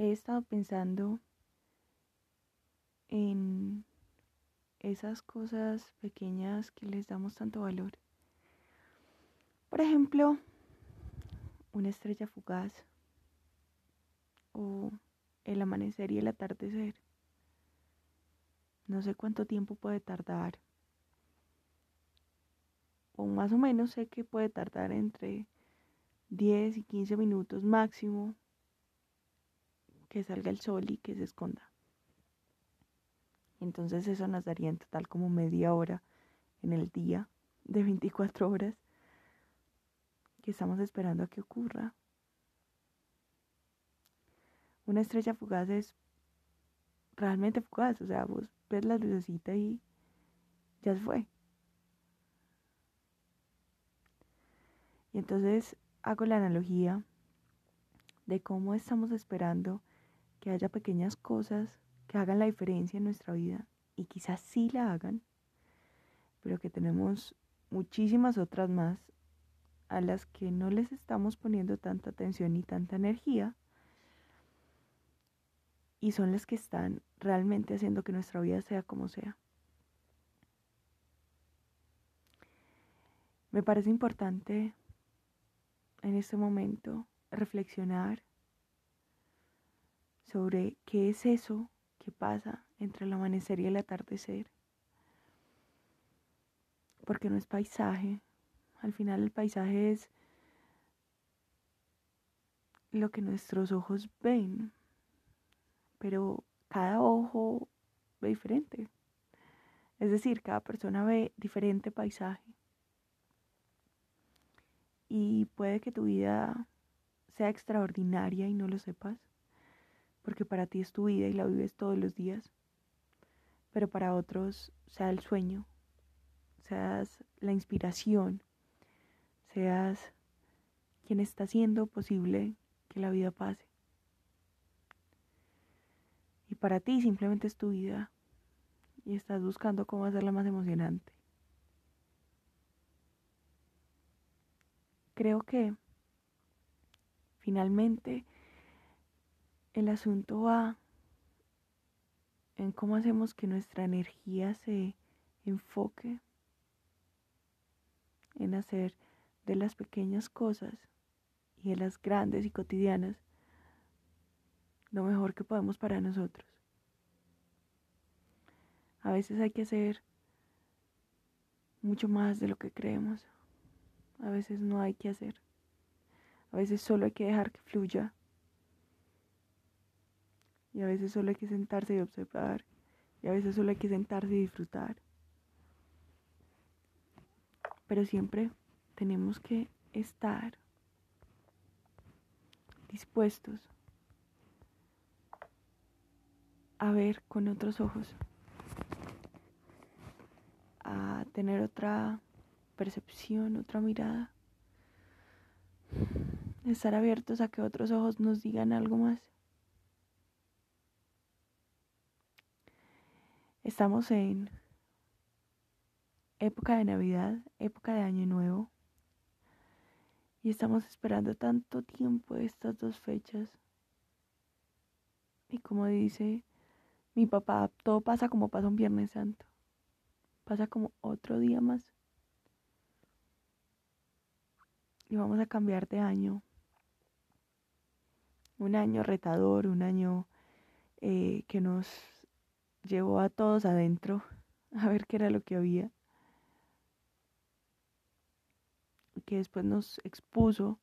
he estado pensando en esas cosas pequeñas que les damos tanto valor. Por ejemplo, una estrella fugaz o el amanecer y el atardecer. No sé cuánto tiempo puede tardar. O más o menos sé que puede tardar entre 10 y 15 minutos máximo que salga el sol y que se esconda. Entonces eso nos daría en total como media hora en el día de 24 horas que estamos esperando a que ocurra. Una estrella fugaz es realmente fugaz, o sea, vos ves la lucecita y ya se fue. Y entonces hago la analogía de cómo estamos esperando que haya pequeñas cosas que hagan la diferencia en nuestra vida y quizás sí la hagan, pero que tenemos muchísimas otras más a las que no les estamos poniendo tanta atención y tanta energía y son las que están realmente haciendo que nuestra vida sea como sea. Me parece importante en este momento reflexionar sobre qué es eso que pasa entre el amanecer y el atardecer. Porque no es paisaje, al final el paisaje es lo que nuestros ojos ven, pero cada ojo ve diferente. Es decir, cada persona ve diferente paisaje. Y puede que tu vida sea extraordinaria y no lo sepas, porque para ti es tu vida y la vives todos los días, pero para otros sea el sueño, seas la inspiración, seas quien está haciendo posible que la vida pase. Y para ti simplemente es tu vida y estás buscando cómo hacerla más emocionante. Creo que finalmente el asunto va en cómo hacemos que nuestra energía se enfoque en hacer de las pequeñas cosas y de las grandes y cotidianas lo mejor que podemos para nosotros. A veces hay que hacer mucho más de lo que creemos. A veces no hay que hacer. A veces solo hay que dejar que fluya. Y a veces solo hay que sentarse y observar. Y a veces solo hay que sentarse y disfrutar. Pero siempre tenemos que estar dispuestos a ver con otros ojos, a tener otra percepción, otra mirada, estar abiertos a que otros ojos nos digan algo más. Estamos en época de Navidad, época de Año Nuevo. Y estamos esperando tanto tiempo estas dos fechas. Y como dice mi papá, todo pasa como pasa un Viernes Santo. Pasa como otro día más. Y vamos a cambiar de año. Un año retador, un año eh, que nos llevó a todos adentro a ver qué era lo que había. que después nos expuso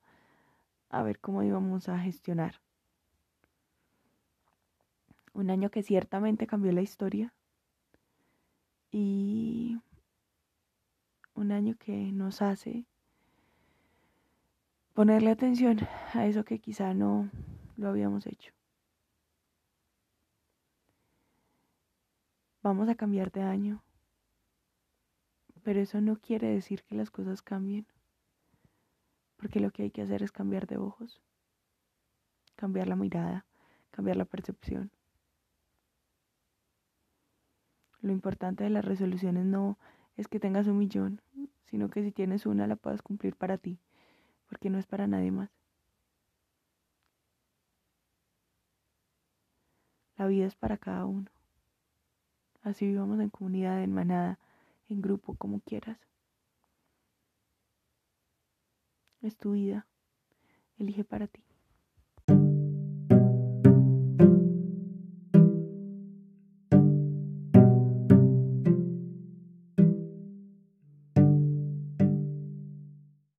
a ver cómo íbamos a gestionar. Un año que ciertamente cambió la historia y un año que nos hace ponerle atención a eso que quizá no lo habíamos hecho. Vamos a cambiar de año, pero eso no quiere decir que las cosas cambien porque lo que hay que hacer es cambiar de ojos, cambiar la mirada, cambiar la percepción. Lo importante de las resoluciones no es que tengas un millón, sino que si tienes una la puedas cumplir para ti, porque no es para nadie más. La vida es para cada uno. Así vivamos en comunidad, en manada, en grupo, como quieras. Es tu vida. Elige para ti.